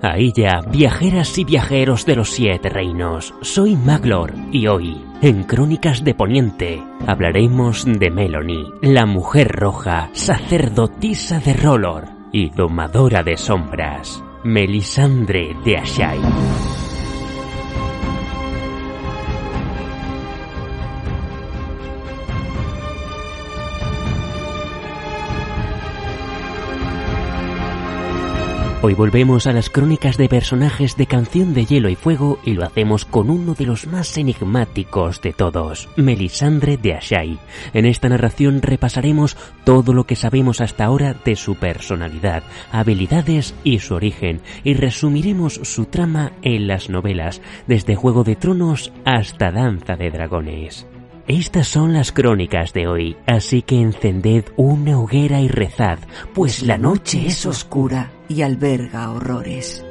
Ahí ya, viajeras y viajeros de los siete reinos, soy Maglor y hoy, en Crónicas de Poniente, hablaremos de Melanie, la mujer roja, sacerdotisa de Rolor y domadora de sombras, Melisandre de Ashai. Hoy volvemos a las crónicas de personajes de Canción de Hielo y Fuego y lo hacemos con uno de los más enigmáticos de todos, Melisandre de Ashai. En esta narración repasaremos todo lo que sabemos hasta ahora de su personalidad, habilidades y su origen, y resumiremos su trama en las novelas, desde Juego de Tronos hasta Danza de Dragones. Estas son las crónicas de hoy, así que encended una hoguera y rezad, pues la noche es oscura y alberga horrores.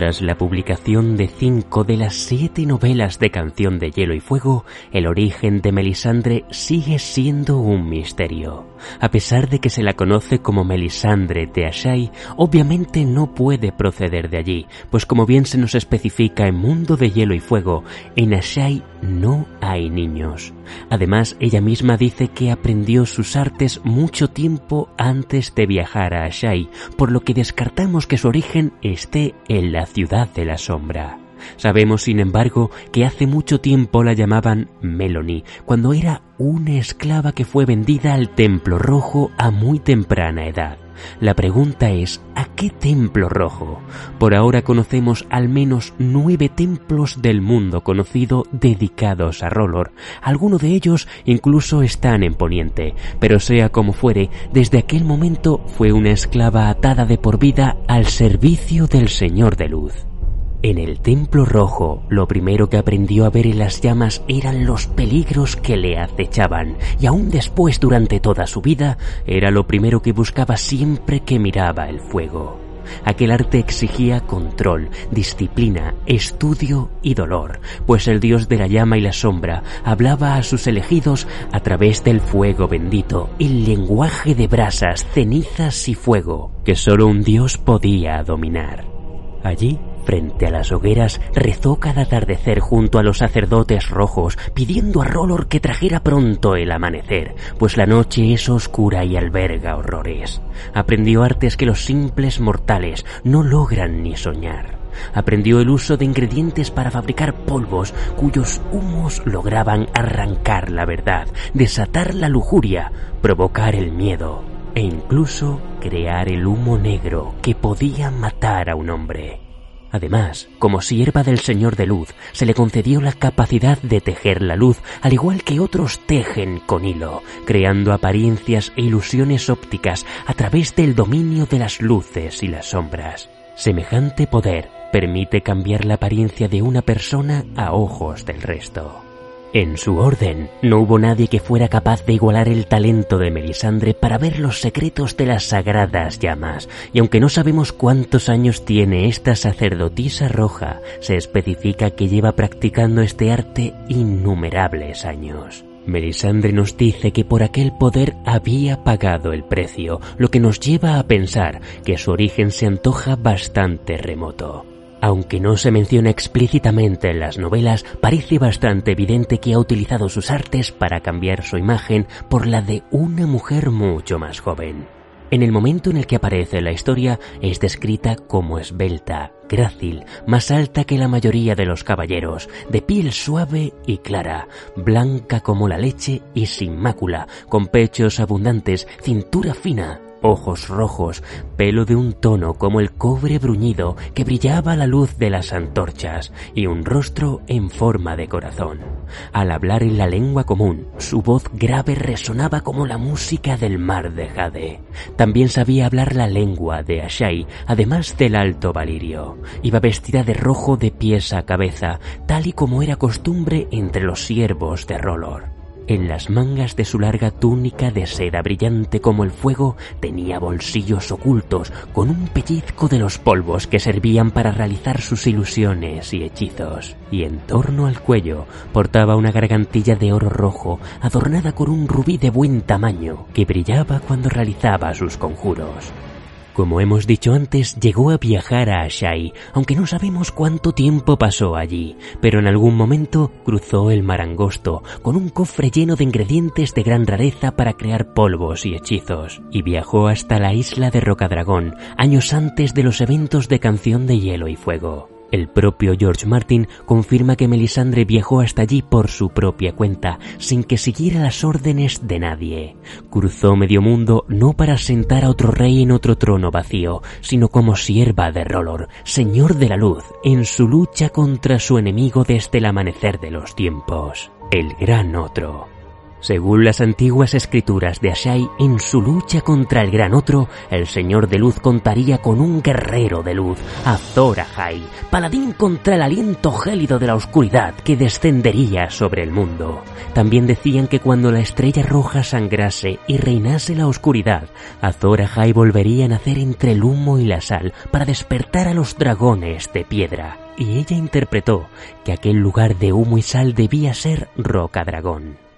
Tras la publicación de cinco de las siete novelas de Canción de Hielo y Fuego, el origen de Melisandre sigue siendo un misterio. A pesar de que se la conoce como Melisandre de Ashai, obviamente no puede proceder de allí, pues como bien se nos especifica en Mundo de Hielo y Fuego, en Ashai no hay niños. Además, ella misma dice que aprendió sus artes mucho tiempo antes de viajar a Ashai, por lo que descartamos que su origen esté en la ciudad de la sombra. Sabemos, sin embargo, que hace mucho tiempo la llamaban Melanie, cuando era una esclava que fue vendida al Templo Rojo a muy temprana edad. La pregunta es, ¿a qué templo rojo? Por ahora conocemos al menos nueve templos del mundo conocido dedicados a Rolor. Algunos de ellos incluso están en Poniente, pero sea como fuere, desde aquel momento fue una esclava atada de por vida al servicio del Señor de Luz. En el templo rojo, lo primero que aprendió a ver en las llamas eran los peligros que le acechaban, y aún después durante toda su vida, era lo primero que buscaba siempre que miraba el fuego. Aquel arte exigía control, disciplina, estudio y dolor, pues el dios de la llama y la sombra hablaba a sus elegidos a través del fuego bendito, el lenguaje de brasas, cenizas y fuego, que solo un dios podía dominar. Allí Frente a las hogueras rezó cada atardecer junto a los sacerdotes rojos, pidiendo a Rolor que trajera pronto el amanecer, pues la noche es oscura y alberga horrores. Aprendió artes que los simples mortales no logran ni soñar. Aprendió el uso de ingredientes para fabricar polvos cuyos humos lograban arrancar la verdad, desatar la lujuria, provocar el miedo e incluso crear el humo negro que podía matar a un hombre. Además, como sierva del Señor de Luz, se le concedió la capacidad de tejer la luz, al igual que otros tejen con hilo, creando apariencias e ilusiones ópticas a través del dominio de las luces y las sombras. Semejante poder permite cambiar la apariencia de una persona a ojos del resto. En su orden, no hubo nadie que fuera capaz de igualar el talento de Melisandre para ver los secretos de las sagradas llamas, y aunque no sabemos cuántos años tiene esta sacerdotisa roja, se especifica que lleva practicando este arte innumerables años. Melisandre nos dice que por aquel poder había pagado el precio, lo que nos lleva a pensar que su origen se antoja bastante remoto. Aunque no se menciona explícitamente en las novelas, parece bastante evidente que ha utilizado sus artes para cambiar su imagen por la de una mujer mucho más joven. En el momento en el que aparece la historia es descrita como esbelta, grácil, más alta que la mayoría de los caballeros, de piel suave y clara, blanca como la leche y sin mácula, con pechos abundantes, cintura fina ojos rojos, pelo de un tono como el cobre bruñido que brillaba a la luz de las antorchas y un rostro en forma de corazón. Al hablar en la lengua común, su voz grave resonaba como la música del mar de Jade. También sabía hablar la lengua de Ashai, además del alto valirio. Iba vestida de rojo de pies a cabeza, tal y como era costumbre entre los siervos de Rolor. En las mangas de su larga túnica de seda brillante como el fuego tenía bolsillos ocultos con un pellizco de los polvos que servían para realizar sus ilusiones y hechizos. Y en torno al cuello portaba una gargantilla de oro rojo adornada con un rubí de buen tamaño que brillaba cuando realizaba sus conjuros. Como hemos dicho antes, llegó a viajar a Ashai, aunque no sabemos cuánto tiempo pasó allí, pero en algún momento cruzó el mar angosto, con un cofre lleno de ingredientes de gran rareza para crear polvos y hechizos, y viajó hasta la isla de Rocadragón, años antes de los eventos de Canción de Hielo y Fuego. El propio George Martin confirma que Melisandre viajó hasta allí por su propia cuenta, sin que siguiera las órdenes de nadie. Cruzó medio mundo no para sentar a otro rey en otro trono vacío, sino como sierva de Rolor, señor de la luz, en su lucha contra su enemigo desde el amanecer de los tiempos, el gran otro. Según las antiguas escrituras de Ashai, en su lucha contra el gran otro, el Señor de Luz contaría con un guerrero de luz, Azor Ahai, paladín contra el aliento gélido de la oscuridad que descendería sobre el mundo. También decían que cuando la estrella roja sangrase y reinase la oscuridad, Azor Ahai volvería a nacer entre el humo y la sal para despertar a los dragones de piedra. Y ella interpretó que aquel lugar de humo y sal debía ser Roca Dragón.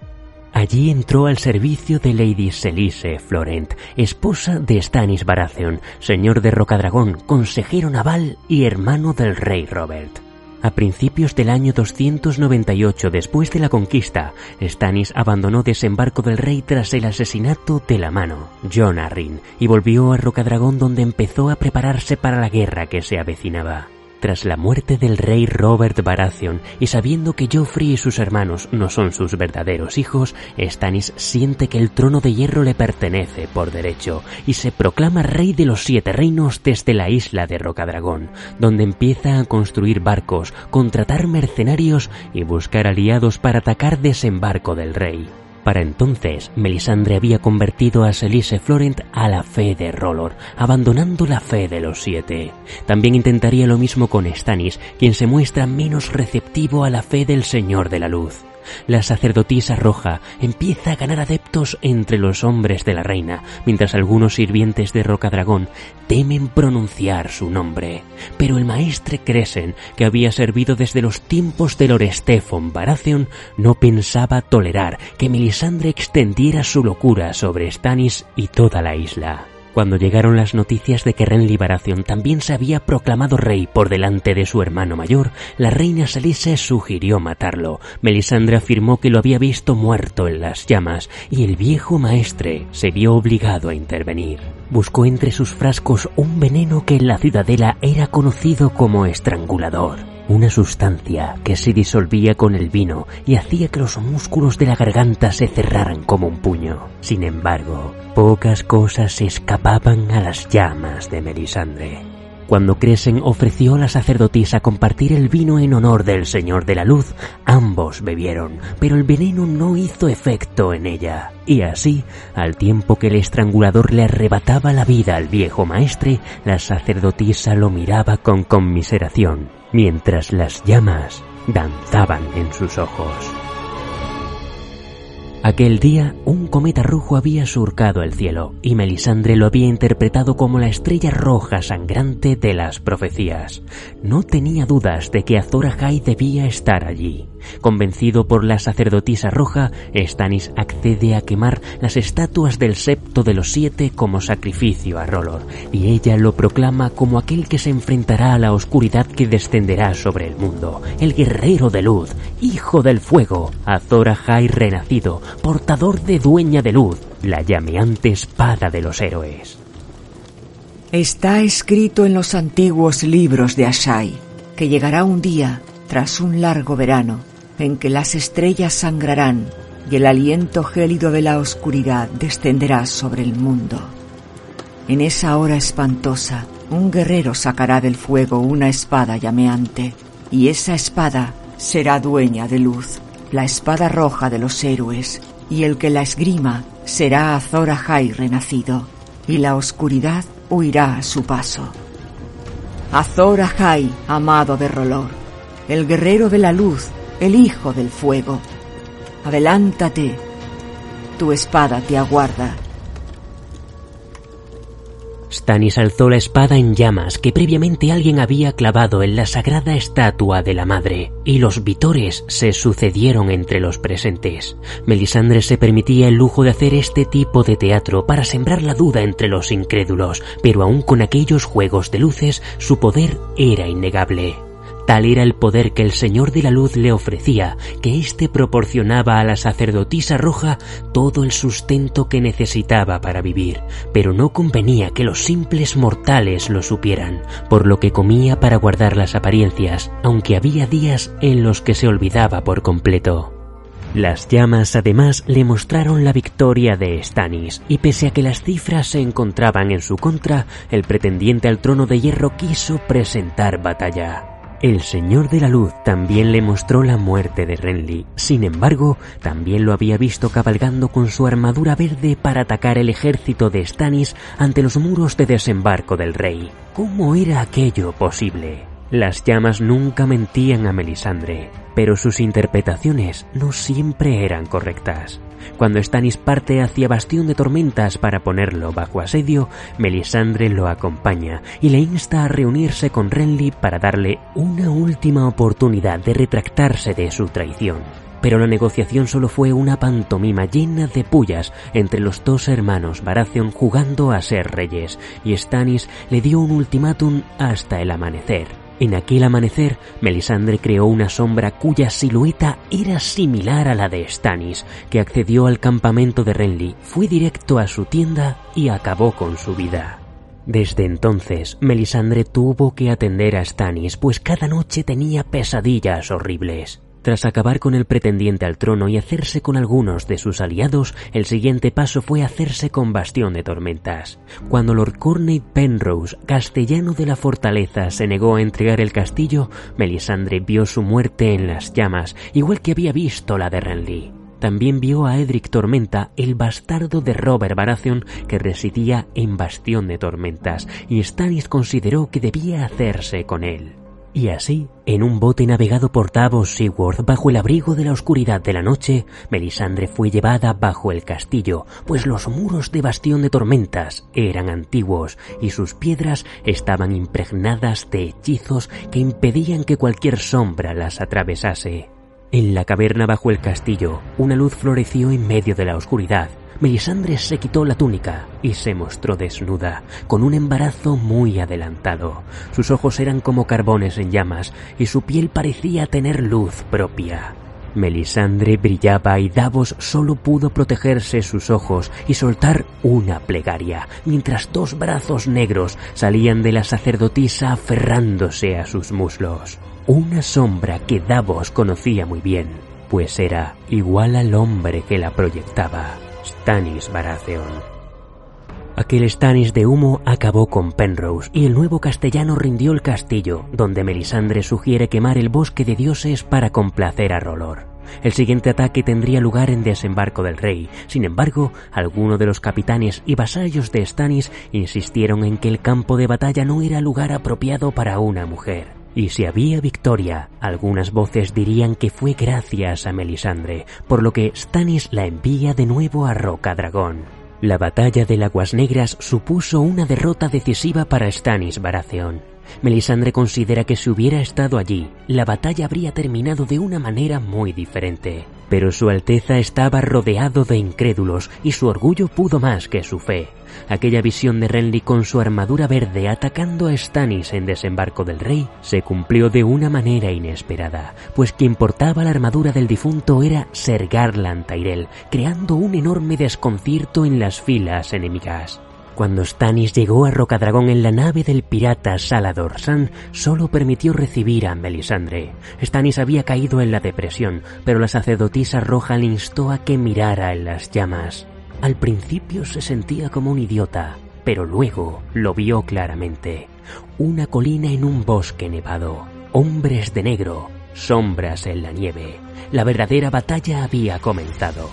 Allí entró al servicio de Lady Selise Florent, esposa de Stannis Baratheon, señor de Rocadragón, consejero naval y hermano del rey Robert. A principios del año 298 después de la conquista, Stannis abandonó desembarco del rey tras el asesinato de la mano, John Arryn, y volvió a Rocadragón donde empezó a prepararse para la guerra que se avecinaba. Tras la muerte del rey Robert Baratheon y sabiendo que Joffrey y sus hermanos no son sus verdaderos hijos, Stannis siente que el trono de hierro le pertenece por derecho y se proclama rey de los siete reinos desde la isla de Rocadragón, donde empieza a construir barcos, contratar mercenarios y buscar aliados para atacar desembarco del rey. Para entonces, Melisandre había convertido a Selise Florent a la fe de Rolor, abandonando la fe de los siete. También intentaría lo mismo con Stannis, quien se muestra menos receptivo a la fe del Señor de la Luz. La sacerdotisa roja empieza a ganar adeptos entre los hombres de la reina, mientras algunos sirvientes de Rocadragón temen pronunciar su nombre. Pero el maestre Cresen, que había servido desde los tiempos de Lorestefon Baratheon, no pensaba tolerar que Melisandre extendiera su locura sobre Stannis y toda la isla. Cuando llegaron las noticias de que Renly Baratheon también se había proclamado rey por delante de su hermano mayor, la reina Salise sugirió matarlo. Melisandre afirmó que lo había visto muerto en las llamas y el viejo maestre se vio obligado a intervenir. Buscó entre sus frascos un veneno que en la ciudadela era conocido como estrangulador una sustancia que se disolvía con el vino y hacía que los músculos de la garganta se cerraran como un puño. Sin embargo, pocas cosas se escapaban a las llamas de Melisandre. Cuando Cresen ofreció a la sacerdotisa compartir el vino en honor del Señor de la Luz, ambos bebieron, pero el veneno no hizo efecto en ella. Y así, al tiempo que el estrangulador le arrebataba la vida al viejo maestre, la sacerdotisa lo miraba con conmiseración, mientras las llamas danzaban en sus ojos. Aquel día un cometa rojo había surcado el cielo y Melisandre lo había interpretado como la estrella roja sangrante de las profecías. No tenía dudas de que Azor Ahai debía estar allí. Convencido por la sacerdotisa roja, Stannis accede a quemar las estatuas del septo de los siete como sacrificio a Rolor, y ella lo proclama como aquel que se enfrentará a la oscuridad que descenderá sobre el mundo, el guerrero de luz, hijo del fuego, Azor Ahai renacido, portador de dueña de luz, la llameante espada de los héroes. Está escrito en los antiguos libros de Ashai que llegará un día, tras un largo verano, en que las estrellas sangrarán y el aliento gélido de la oscuridad descenderá sobre el mundo. En esa hora espantosa, un guerrero sacará del fuego una espada llameante, y esa espada será dueña de luz, la espada roja de los héroes, y el que la esgrima será Azor Ahai renacido, y la oscuridad huirá a su paso. Azor Ahai, amado de Rolor, el guerrero de la luz, el hijo del fuego. Adelántate, tu espada te aguarda. Stannis alzó la espada en llamas que previamente alguien había clavado en la sagrada estatua de la madre, y los vitores se sucedieron entre los presentes. Melisandre se permitía el lujo de hacer este tipo de teatro para sembrar la duda entre los incrédulos, pero aún con aquellos juegos de luces su poder era innegable. Tal era el poder que el Señor de la Luz le ofrecía, que éste proporcionaba a la sacerdotisa roja todo el sustento que necesitaba para vivir, pero no convenía que los simples mortales lo supieran, por lo que comía para guardar las apariencias, aunque había días en los que se olvidaba por completo. Las llamas además le mostraron la victoria de Stannis, y pese a que las cifras se encontraban en su contra, el pretendiente al trono de hierro quiso presentar batalla. El Señor de la Luz también le mostró la muerte de Renly. Sin embargo, también lo había visto cabalgando con su armadura verde para atacar el ejército de Stannis ante los muros de desembarco del rey. ¿Cómo era aquello posible? Las llamas nunca mentían a Melisandre, pero sus interpretaciones no siempre eran correctas. Cuando Stannis parte hacia Bastión de Tormentas para ponerlo bajo asedio, Melisandre lo acompaña y le insta a reunirse con Renly para darle una última oportunidad de retractarse de su traición. Pero la negociación solo fue una pantomima llena de pullas entre los dos hermanos Baratheon jugando a ser reyes, y Stannis le dio un ultimátum hasta el amanecer. En aquel amanecer, Melisandre creó una sombra cuya silueta era similar a la de Stannis, que accedió al campamento de Renly, fue directo a su tienda y acabó con su vida. Desde entonces, Melisandre tuvo que atender a Stannis, pues cada noche tenía pesadillas horribles. Tras acabar con el pretendiente al trono y hacerse con algunos de sus aliados, el siguiente paso fue hacerse con Bastión de Tormentas. Cuando Lord Corney Penrose, castellano de la fortaleza, se negó a entregar el castillo, Melisandre vio su muerte en las llamas, igual que había visto la de Renly. También vio a Edric Tormenta, el bastardo de Robert Baratheon que residía en Bastión de Tormentas, y Stannis consideró que debía hacerse con él. Y así, en un bote navegado por Davos Seaworth bajo el abrigo de la oscuridad de la noche, Melisandre fue llevada bajo el castillo, pues los muros de Bastión de Tormentas eran antiguos y sus piedras estaban impregnadas de hechizos que impedían que cualquier sombra las atravesase. En la caverna bajo el castillo, una luz floreció en medio de la oscuridad, Melisandre se quitó la túnica y se mostró desnuda, con un embarazo muy adelantado. Sus ojos eran como carbones en llamas y su piel parecía tener luz propia. Melisandre brillaba y Davos solo pudo protegerse sus ojos y soltar una plegaria, mientras dos brazos negros salían de la sacerdotisa aferrándose a sus muslos. Una sombra que Davos conocía muy bien, pues era igual al hombre que la proyectaba. Stannis Baratheon. Aquel Stannis de humo acabó con Penrose y el nuevo castellano rindió el castillo, donde Melisandre sugiere quemar el bosque de dioses para complacer a Rolor. El siguiente ataque tendría lugar en desembarco del rey. Sin embargo, algunos de los capitanes y vasallos de Stannis insistieron en que el campo de batalla no era lugar apropiado para una mujer. Y si había victoria, algunas voces dirían que fue gracias a Melisandre, por lo que Stannis la envía de nuevo a Roca Dragón. La batalla de Aguas Negras supuso una derrota decisiva para Stannis Baratheon. Melisandre considera que si hubiera estado allí, la batalla habría terminado de una manera muy diferente. Pero su Alteza estaba rodeado de incrédulos y su orgullo pudo más que su fe. Aquella visión de Renly con su armadura verde atacando a Stannis en desembarco del rey se cumplió de una manera inesperada, pues quien portaba la armadura del difunto era Ser Garland Tyrell, creando un enorme desconcierto en las filas enemigas. Cuando Stannis llegó a Rocadragón en la nave del pirata Salador San, solo permitió recibir a Melisandre. Stannis había caído en la depresión, pero la sacerdotisa roja le instó a que mirara en las llamas. Al principio se sentía como un idiota, pero luego lo vio claramente. Una colina en un bosque nevado, hombres de negro, sombras en la nieve. La verdadera batalla había comenzado.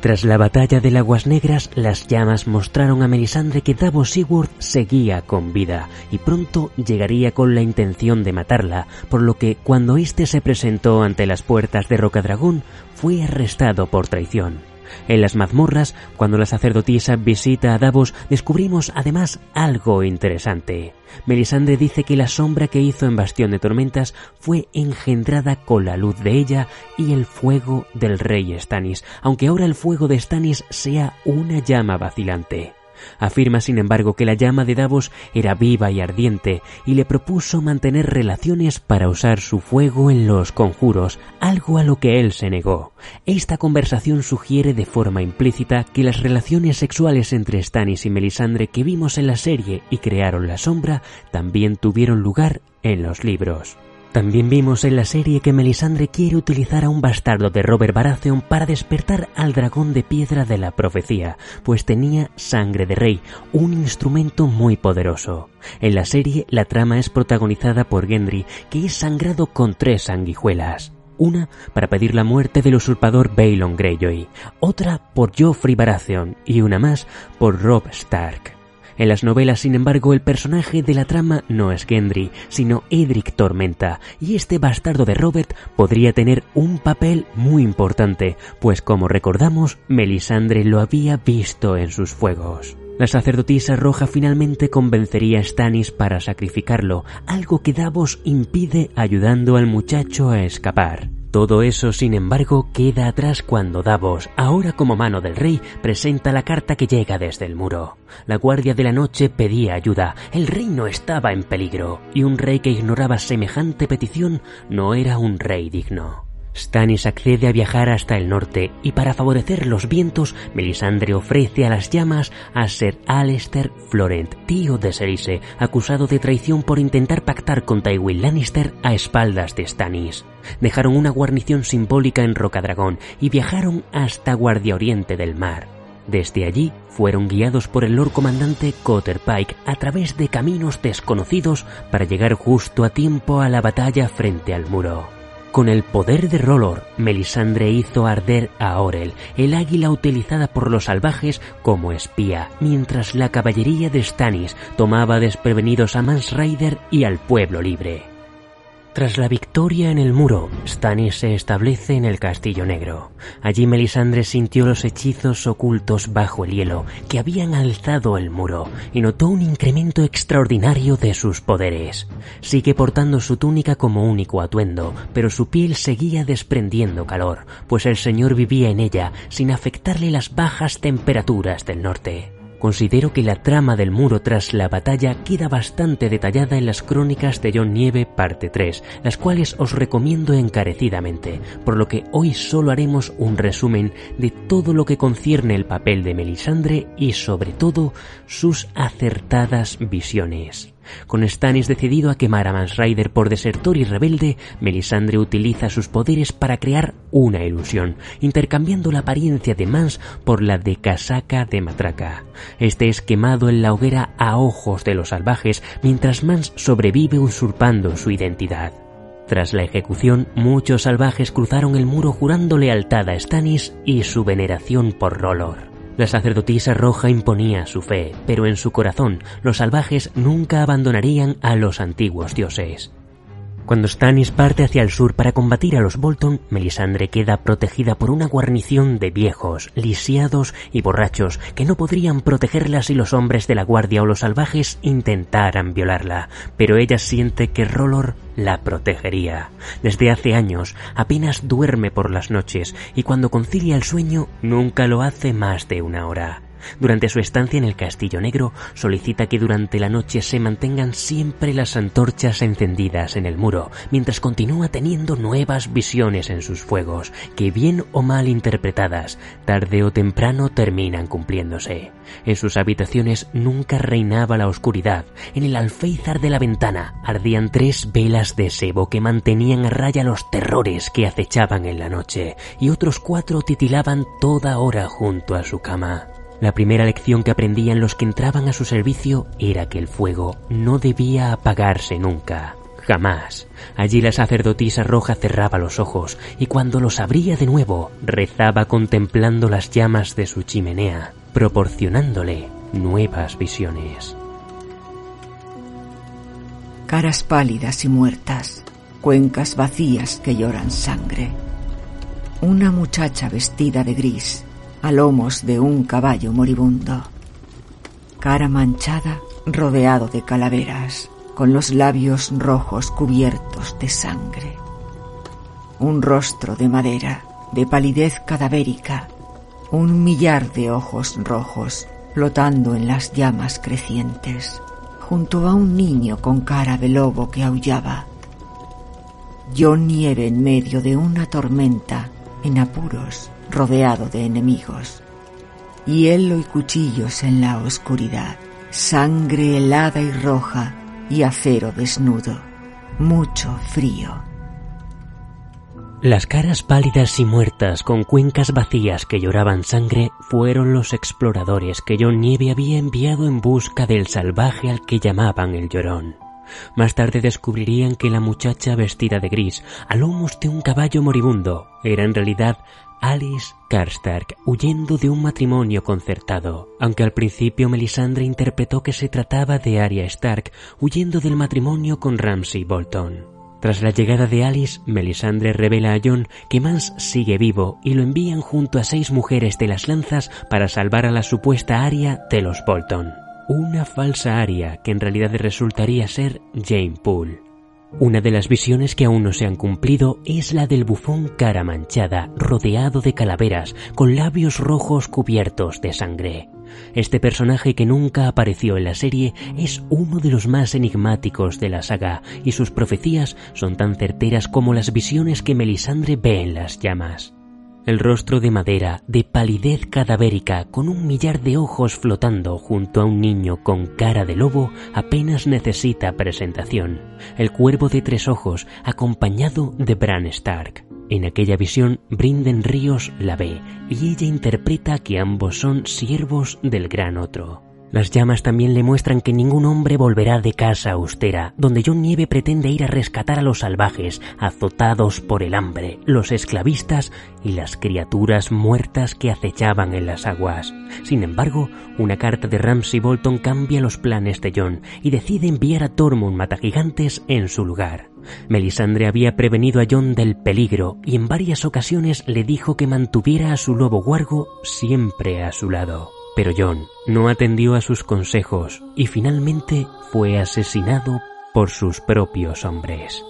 Tras la batalla de Aguas Negras, las llamas mostraron a Melisandre que Davos Sigurd seguía con vida y pronto llegaría con la intención de matarla, por lo que cuando éste se presentó ante las puertas de Rocadragón, fue arrestado por traición. En las mazmorras, cuando la sacerdotisa visita a Davos, descubrimos además algo interesante. Melisandre dice que la sombra que hizo en Bastión de Tormentas fue engendrada con la luz de ella y el fuego del rey Stannis, aunque ahora el fuego de Stannis sea una llama vacilante. Afirma, sin embargo, que la llama de Davos era viva y ardiente y le propuso mantener relaciones para usar su fuego en los conjuros, algo a lo que él se negó. Esta conversación sugiere de forma implícita que las relaciones sexuales entre Stannis y Melisandre que vimos en la serie y crearon la sombra también tuvieron lugar en los libros. También vimos en la serie que Melisandre quiere utilizar a un bastardo de Robert Baratheon para despertar al dragón de piedra de la profecía, pues tenía sangre de rey, un instrumento muy poderoso. En la serie la trama es protagonizada por Gendry, que es sangrado con tres sanguijuelas una para pedir la muerte del usurpador Balon Greyjoy, otra por Joffrey Baratheon y una más por Robb Stark. En las novelas, sin embargo, el personaje de la trama no es Gendry, sino Edric Tormenta, y este bastardo de Robert podría tener un papel muy importante, pues como recordamos, Melisandre lo había visto en sus fuegos. La sacerdotisa roja finalmente convencería a Stannis para sacrificarlo, algo que Davos impide ayudando al muchacho a escapar. Todo eso, sin embargo, queda atrás cuando Davos, ahora como mano del rey, presenta la carta que llega desde el muro. La Guardia de la Noche pedía ayuda, el reino estaba en peligro, y un rey que ignoraba semejante petición no era un rey digno. Stannis accede a viajar hasta el norte y para favorecer los vientos, Melisandre ofrece a las llamas a Sir Alester Florent, tío de Cerise, acusado de traición por intentar pactar con Tywin Lannister a espaldas de Stannis. Dejaron una guarnición simbólica en Rocadragón y viajaron hasta Guardia Oriente del Mar. Desde allí fueron guiados por el Lord Comandante Cotter Pike a través de caminos desconocidos para llegar justo a tiempo a la batalla frente al muro. Con el poder de Rolor, Melisandre hizo arder a Orel, el águila utilizada por los salvajes como espía, mientras la caballería de Stannis tomaba desprevenidos a Mans Rider y al pueblo libre. Tras la victoria en el muro, Stannis se establece en el Castillo Negro. Allí Melisandre sintió los hechizos ocultos bajo el hielo que habían alzado el muro y notó un incremento extraordinario de sus poderes. Sigue portando su túnica como único atuendo, pero su piel seguía desprendiendo calor, pues el señor vivía en ella sin afectarle las bajas temperaturas del norte. Considero que la trama del muro tras la batalla queda bastante detallada en las crónicas de John Nieve parte 3, las cuales os recomiendo encarecidamente, por lo que hoy solo haremos un resumen de todo lo que concierne el papel de Melisandre y sobre todo sus acertadas visiones. Con Stannis decidido a quemar a Mans Rider por desertor y rebelde, Melisandre utiliza sus poderes para crear una ilusión, intercambiando la apariencia de Mans por la de casaca de matraca. Este es quemado en la hoguera a ojos de los salvajes, mientras Mans sobrevive usurpando su identidad. Tras la ejecución, muchos salvajes cruzaron el muro jurando lealtad a Stannis y su veneración por Rolor. La sacerdotisa roja imponía su fe, pero en su corazón los salvajes nunca abandonarían a los antiguos dioses. Cuando Stannis parte hacia el sur para combatir a los Bolton, Melisandre queda protegida por una guarnición de viejos, lisiados y borrachos que no podrían protegerla si los hombres de la guardia o los salvajes intentaran violarla, pero ella siente que Rolor la protegería. Desde hace años apenas duerme por las noches y cuando concilia el sueño nunca lo hace más de una hora. Durante su estancia en el Castillo Negro, solicita que durante la noche se mantengan siempre las antorchas encendidas en el muro, mientras continúa teniendo nuevas visiones en sus fuegos, que bien o mal interpretadas, tarde o temprano terminan cumpliéndose. En sus habitaciones nunca reinaba la oscuridad. En el alféizar de la ventana ardían tres velas de sebo que mantenían a raya los terrores que acechaban en la noche, y otros cuatro titilaban toda hora junto a su cama. La primera lección que aprendían los que entraban a su servicio era que el fuego no debía apagarse nunca. Jamás. Allí la sacerdotisa roja cerraba los ojos y cuando los abría de nuevo rezaba contemplando las llamas de su chimenea, proporcionándole nuevas visiones. Caras pálidas y muertas, cuencas vacías que lloran sangre. Una muchacha vestida de gris, a lomos de un caballo moribundo. Cara manchada, rodeado de calaveras con los labios rojos cubiertos de sangre. Un rostro de madera, de palidez cadavérica, un millar de ojos rojos flotando en las llamas crecientes, junto a un niño con cara de lobo que aullaba. Yo nieve en medio de una tormenta, en apuros, rodeado de enemigos. Hielo y cuchillos en la oscuridad, sangre helada y roja y acero desnudo, mucho frío. Las caras pálidas y muertas con cuencas vacías que lloraban sangre fueron los exploradores que John Nieve había enviado en busca del salvaje al que llamaban el llorón. Más tarde descubrirían que la muchacha vestida de gris, a lomos de un caballo moribundo, era en realidad Alice Karstark huyendo de un matrimonio concertado, aunque al principio Melisandre interpretó que se trataba de Arya Stark huyendo del matrimonio con Ramsay Bolton. Tras la llegada de Alice, Melisandre revela a Jon que Mans sigue vivo y lo envían junto a seis mujeres de las lanzas para salvar a la supuesta Arya de los Bolton. Una falsa Arya que en realidad resultaría ser Jane Poole. Una de las visiones que aún no se han cumplido es la del bufón cara manchada, rodeado de calaveras, con labios rojos cubiertos de sangre. Este personaje que nunca apareció en la serie es uno de los más enigmáticos de la saga y sus profecías son tan certeras como las visiones que Melisandre ve en las llamas. El rostro de madera, de palidez cadavérica, con un millar de ojos flotando junto a un niño con cara de lobo, apenas necesita presentación. El cuervo de tres ojos, acompañado de Bran Stark. En aquella visión, Brinden Ríos la ve, y ella interpreta que ambos son siervos del gran otro. Las llamas también le muestran que ningún hombre volverá de casa austera, donde John Nieve pretende ir a rescatar a los salvajes, azotados por el hambre, los esclavistas y las criaturas muertas que acechaban en las aguas. Sin embargo, una carta de Ramsay Bolton cambia los planes de John y decide enviar a Tormund Matagigantes en su lugar. Melisandre había prevenido a John del peligro y en varias ocasiones le dijo que mantuviera a su lobo guargo siempre a su lado. Pero John no atendió a sus consejos y finalmente fue asesinado por sus propios hombres.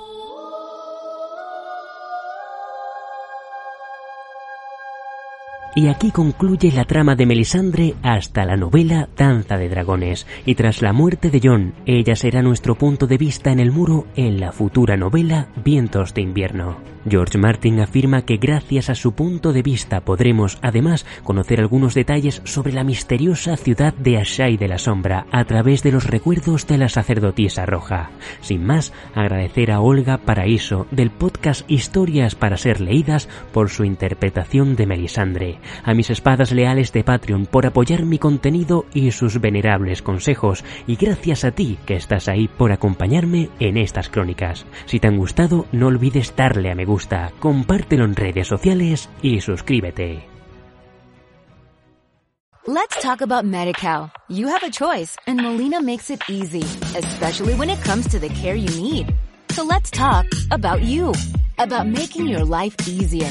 Y aquí concluye la trama de Melisandre hasta la novela Danza de Dragones, y tras la muerte de John, ella será nuestro punto de vista en el muro en la futura novela Vientos de invierno. George Martin afirma que gracias a su punto de vista podremos además conocer algunos detalles sobre la misteriosa ciudad de Ashai de la Sombra a través de los recuerdos de la sacerdotisa roja. Sin más, agradecer a Olga Paraíso del podcast Historias para ser leídas por su interpretación de Melisandre, a mis espadas leales de Patreon por apoyar mi contenido y sus venerables consejos, y gracias a ti que estás ahí por acompañarme en estas crónicas. Si te han gustado, no olvides darle a me gusta, compártelo en redes sociales y suscríbete. Let's talk about MediCal. You have a choice and Molina makes it easy, especially when it comes to the care you need. So let's talk about you, about making your life easier,